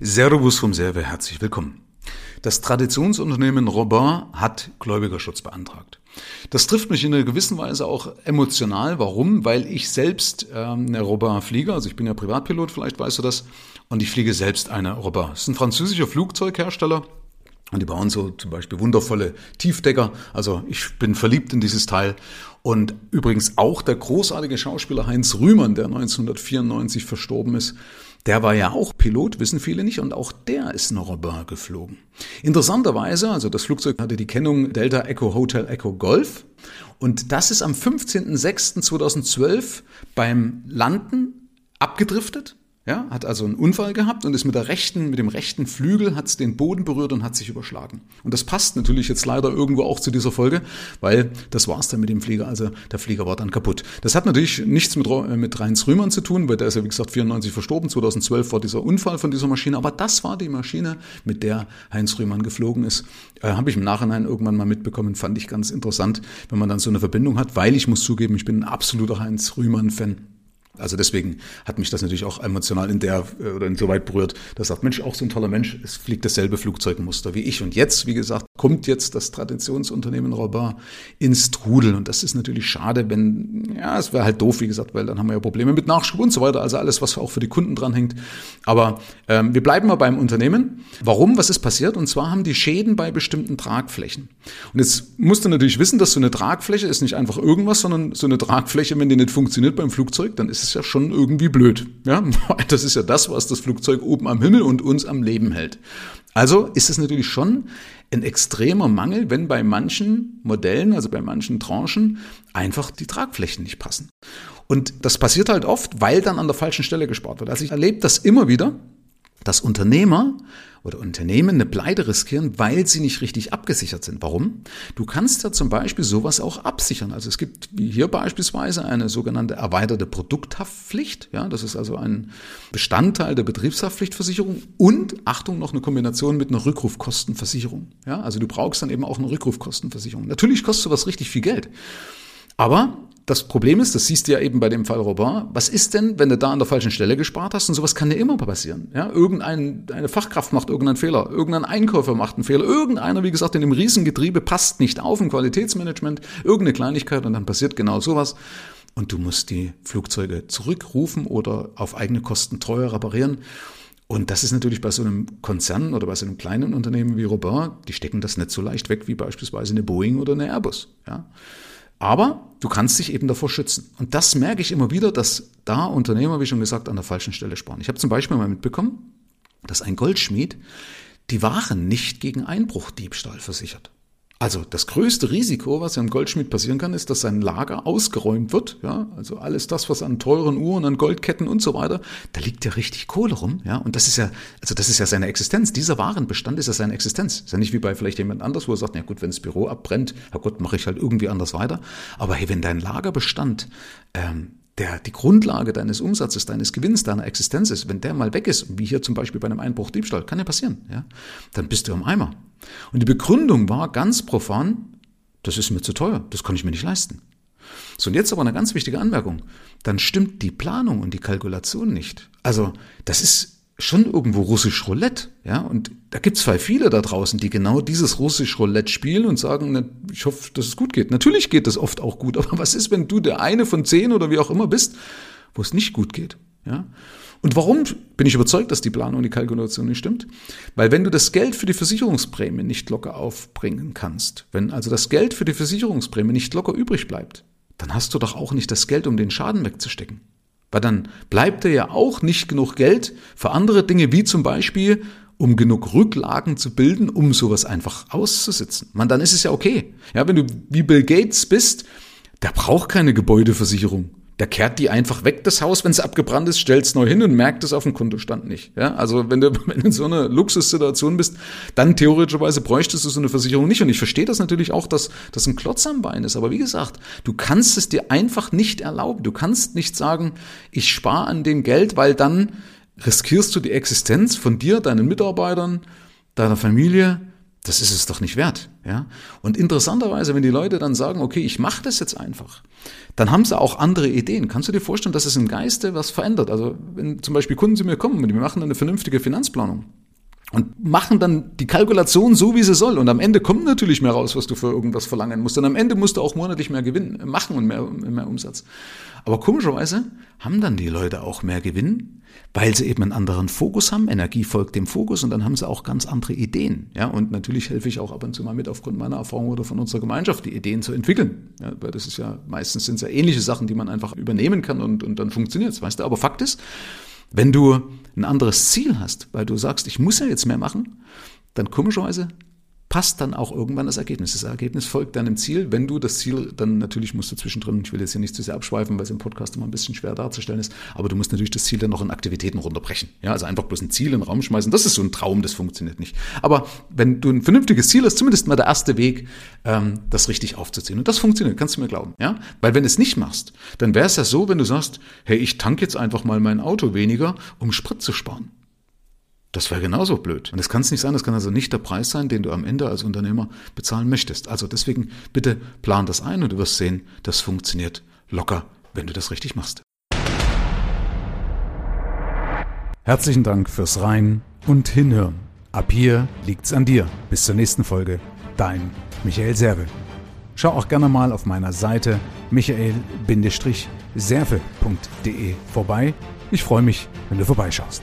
Servus vom Serve, herzlich willkommen. Das Traditionsunternehmen Robin hat Gläubigerschutz beantragt. Das trifft mich in einer gewissen Weise auch emotional. Warum? Weil ich selbst ähm, eine Robin fliege, also ich bin ja Privatpilot, vielleicht weißt du das, und ich fliege selbst eine Robin. Das ist ein französischer Flugzeughersteller. Und die bauen so zum Beispiel wundervolle Tiefdecker. Also ich bin verliebt in dieses Teil. Und übrigens auch der großartige Schauspieler Heinz Rühmann, der 1994 verstorben ist, der war ja auch Pilot, wissen viele nicht, und auch der ist eine Robin geflogen. Interessanterweise, also das Flugzeug hatte die Kennung Delta Echo Hotel Echo Golf, und das ist am 15.06.2012 beim Landen abgedriftet ja, hat also einen Unfall gehabt und ist mit der rechten, mit dem rechten Flügel hat den Boden berührt und hat sich überschlagen. Und das passt natürlich jetzt leider irgendwo auch zu dieser Folge, weil das war's dann mit dem Flieger. Also der Flieger war dann kaputt. Das hat natürlich nichts mit, mit Reins Rühmann zu tun, weil der ist ja wie gesagt 94 verstorben. 2012 war dieser Unfall von dieser Maschine. Aber das war die Maschine, mit der Heinz Rühmann geflogen ist. Äh, Habe ich im Nachhinein irgendwann mal mitbekommen. Fand ich ganz interessant, wenn man dann so eine Verbindung hat, weil ich muss zugeben, ich bin ein absoluter Heinz Rühmann-Fan. Also deswegen hat mich das natürlich auch emotional in der äh, oder insoweit berührt, dass sagt, Mensch, auch so ein toller Mensch, es fliegt dasselbe Flugzeugmuster wie ich. Und jetzt, wie gesagt, kommt jetzt das Traditionsunternehmen Robin ins Trudel. Und das ist natürlich schade, wenn, ja, es wäre halt doof, wie gesagt, weil dann haben wir ja Probleme mit Nachschub und so weiter. Also alles, was auch für die Kunden dranhängt. Aber ähm, wir bleiben mal beim Unternehmen. Warum? Was ist passiert? Und zwar haben die Schäden bei bestimmten Tragflächen. Und jetzt musst du natürlich wissen, dass so eine Tragfläche ist nicht einfach irgendwas, sondern so eine Tragfläche, wenn die nicht funktioniert beim Flugzeug, dann ist es ja schon irgendwie blöd. Ja, das ist ja das, was das Flugzeug oben am Himmel und uns am Leben hält. Also ist es natürlich schon ein extremer Mangel, wenn bei manchen Modellen, also bei manchen Tranchen, einfach die Tragflächen nicht passen. Und das passiert halt oft, weil dann an der falschen Stelle gespart wird. Also ich erlebe das immer wieder, dass Unternehmer oder Unternehmen eine Pleite riskieren, weil sie nicht richtig abgesichert sind. Warum? Du kannst ja zum Beispiel sowas auch absichern. Also es gibt wie hier beispielsweise eine sogenannte erweiterte Produkthaftpflicht. Ja, das ist also ein Bestandteil der Betriebshaftpflichtversicherung und Achtung noch eine Kombination mit einer Rückrufkostenversicherung. Ja, also du brauchst dann eben auch eine Rückrufkostenversicherung. Natürlich kostet sowas richtig viel Geld. Aber das Problem ist, das siehst du ja eben bei dem Fall Robin, was ist denn, wenn du da an der falschen Stelle gespart hast? Und sowas kann dir immer passieren. Ja, irgendein, eine Fachkraft macht irgendeinen Fehler, irgendein Einkäufer macht einen Fehler, irgendeiner, wie gesagt, in dem Riesengetriebe passt nicht auf im Qualitätsmanagement, irgendeine Kleinigkeit und dann passiert genau sowas. Und du musst die Flugzeuge zurückrufen oder auf eigene Kosten teuer reparieren. Und das ist natürlich bei so einem Konzern oder bei so einem kleinen Unternehmen wie Robin, die stecken das nicht so leicht weg wie beispielsweise eine Boeing oder eine Airbus. Ja. Aber du kannst dich eben davor schützen. Und das merke ich immer wieder, dass da Unternehmer, wie schon gesagt, an der falschen Stelle sparen. Ich habe zum Beispiel mal mitbekommen, dass ein Goldschmied die Waren nicht gegen Einbruchdiebstahl versichert. Also das größte Risiko, was einem Goldschmied passieren kann, ist, dass sein Lager ausgeräumt wird. Ja, also alles das, was an teuren Uhren, an Goldketten und so weiter, da liegt ja richtig Kohle rum. Ja, und das ist ja, also das ist ja seine Existenz. Dieser Warenbestand ist ja seine Existenz. Ist ja nicht wie bei vielleicht jemand anders, wo er sagt, na gut, wenn das Büro abbrennt, Herr Gott, mache ich halt irgendwie anders weiter. Aber hey, wenn dein Lagerbestand ähm, der die Grundlage deines Umsatzes, deines Gewinns, deiner Existenz ist, wenn der mal weg ist, wie hier zum Beispiel bei einem Einbruch Diebstahl, kann ja passieren, ja, dann bist du am Eimer. Und die Begründung war ganz profan, das ist mir zu teuer, das kann ich mir nicht leisten. So, und jetzt aber eine ganz wichtige Anmerkung. Dann stimmt die Planung und die Kalkulation nicht. Also, das ist schon irgendwo russisch Roulette, ja, und da gibt's zwei viele da draußen, die genau dieses russisch Roulette spielen und sagen, na, ich hoffe, dass es gut geht. Natürlich geht das oft auch gut, aber was ist, wenn du der eine von zehn oder wie auch immer bist, wo es nicht gut geht, ja? Und warum bin ich überzeugt, dass die Planung und die Kalkulation nicht stimmt? Weil wenn du das Geld für die Versicherungsprämie nicht locker aufbringen kannst, wenn also das Geld für die Versicherungsprämie nicht locker übrig bleibt, dann hast du doch auch nicht das Geld, um den Schaden wegzustecken. Weil dann bleibt dir ja auch nicht genug Geld für andere Dinge, wie zum Beispiel, um genug Rücklagen zu bilden, um sowas einfach auszusitzen. Man, dann ist es ja okay. Ja, wenn du wie Bill Gates bist, der braucht keine Gebäudeversicherung. Der kehrt die einfach weg, das Haus, wenn es abgebrannt ist, stellt es neu hin und merkt es auf dem Kontostand nicht. Ja, also wenn du, wenn du in so einer Luxussituation bist, dann theoretischerweise bräuchtest du so eine Versicherung nicht. Und ich verstehe das natürlich auch, dass das ein Klotz am Bein ist. Aber wie gesagt, du kannst es dir einfach nicht erlauben. Du kannst nicht sagen, ich spare an dem Geld, weil dann riskierst du die Existenz von dir, deinen Mitarbeitern, deiner Familie, das ist es doch nicht wert. Ja? Und interessanterweise, wenn die Leute dann sagen, okay, ich mache das jetzt einfach, dann haben sie auch andere Ideen. Kannst du dir vorstellen, dass es im Geiste was verändert? Also wenn zum Beispiel Kunden zu mir kommen und die machen eine vernünftige Finanzplanung, und machen dann die Kalkulation so, wie sie soll. Und am Ende kommt natürlich mehr raus, was du für irgendwas verlangen musst. Und am Ende musst du auch monatlich mehr Gewinn machen und mehr, mehr Umsatz. Aber komischerweise haben dann die Leute auch mehr Gewinn, weil sie eben einen anderen Fokus haben. Energie folgt dem Fokus und dann haben sie auch ganz andere Ideen. Ja, und natürlich helfe ich auch ab und zu mal mit aufgrund meiner Erfahrung oder von unserer Gemeinschaft, die Ideen zu entwickeln. Ja, weil das ist ja meistens sind es ja ähnliche Sachen, die man einfach übernehmen kann und, und dann funktioniert es, weißt du. Aber Fakt ist, wenn du ein anderes Ziel hast, weil du sagst, ich muss ja jetzt mehr machen, dann komischerweise passt dann auch irgendwann das Ergebnis. Das Ergebnis folgt deinem Ziel, wenn du das Ziel, dann natürlich musst du zwischendrin, ich will jetzt hier nicht zu sehr abschweifen, weil es im Podcast immer ein bisschen schwer darzustellen ist, aber du musst natürlich das Ziel dann noch in Aktivitäten runterbrechen. Ja, also einfach bloß ein Ziel in den Raum schmeißen, das ist so ein Traum, das funktioniert nicht. Aber wenn du ein vernünftiges Ziel hast, zumindest mal der erste Weg, ähm, das richtig aufzuziehen. Und das funktioniert, kannst du mir glauben. Ja, weil wenn du es nicht machst, dann wäre es ja so, wenn du sagst, hey, ich tank jetzt einfach mal mein Auto weniger, um Sprit zu sparen. Das wäre genauso blöd. Und das kann es nicht sein, das kann also nicht der Preis sein, den du am Ende als Unternehmer bezahlen möchtest. Also deswegen bitte plan das ein und du wirst sehen, das funktioniert locker, wenn du das richtig machst. Herzlichen Dank fürs Rein und Hinhören. Ab hier liegt's an dir. Bis zur nächsten Folge. Dein Michael Serve. Schau auch gerne mal auf meiner Seite michael-serve.de vorbei. Ich freue mich, wenn du vorbeischaust.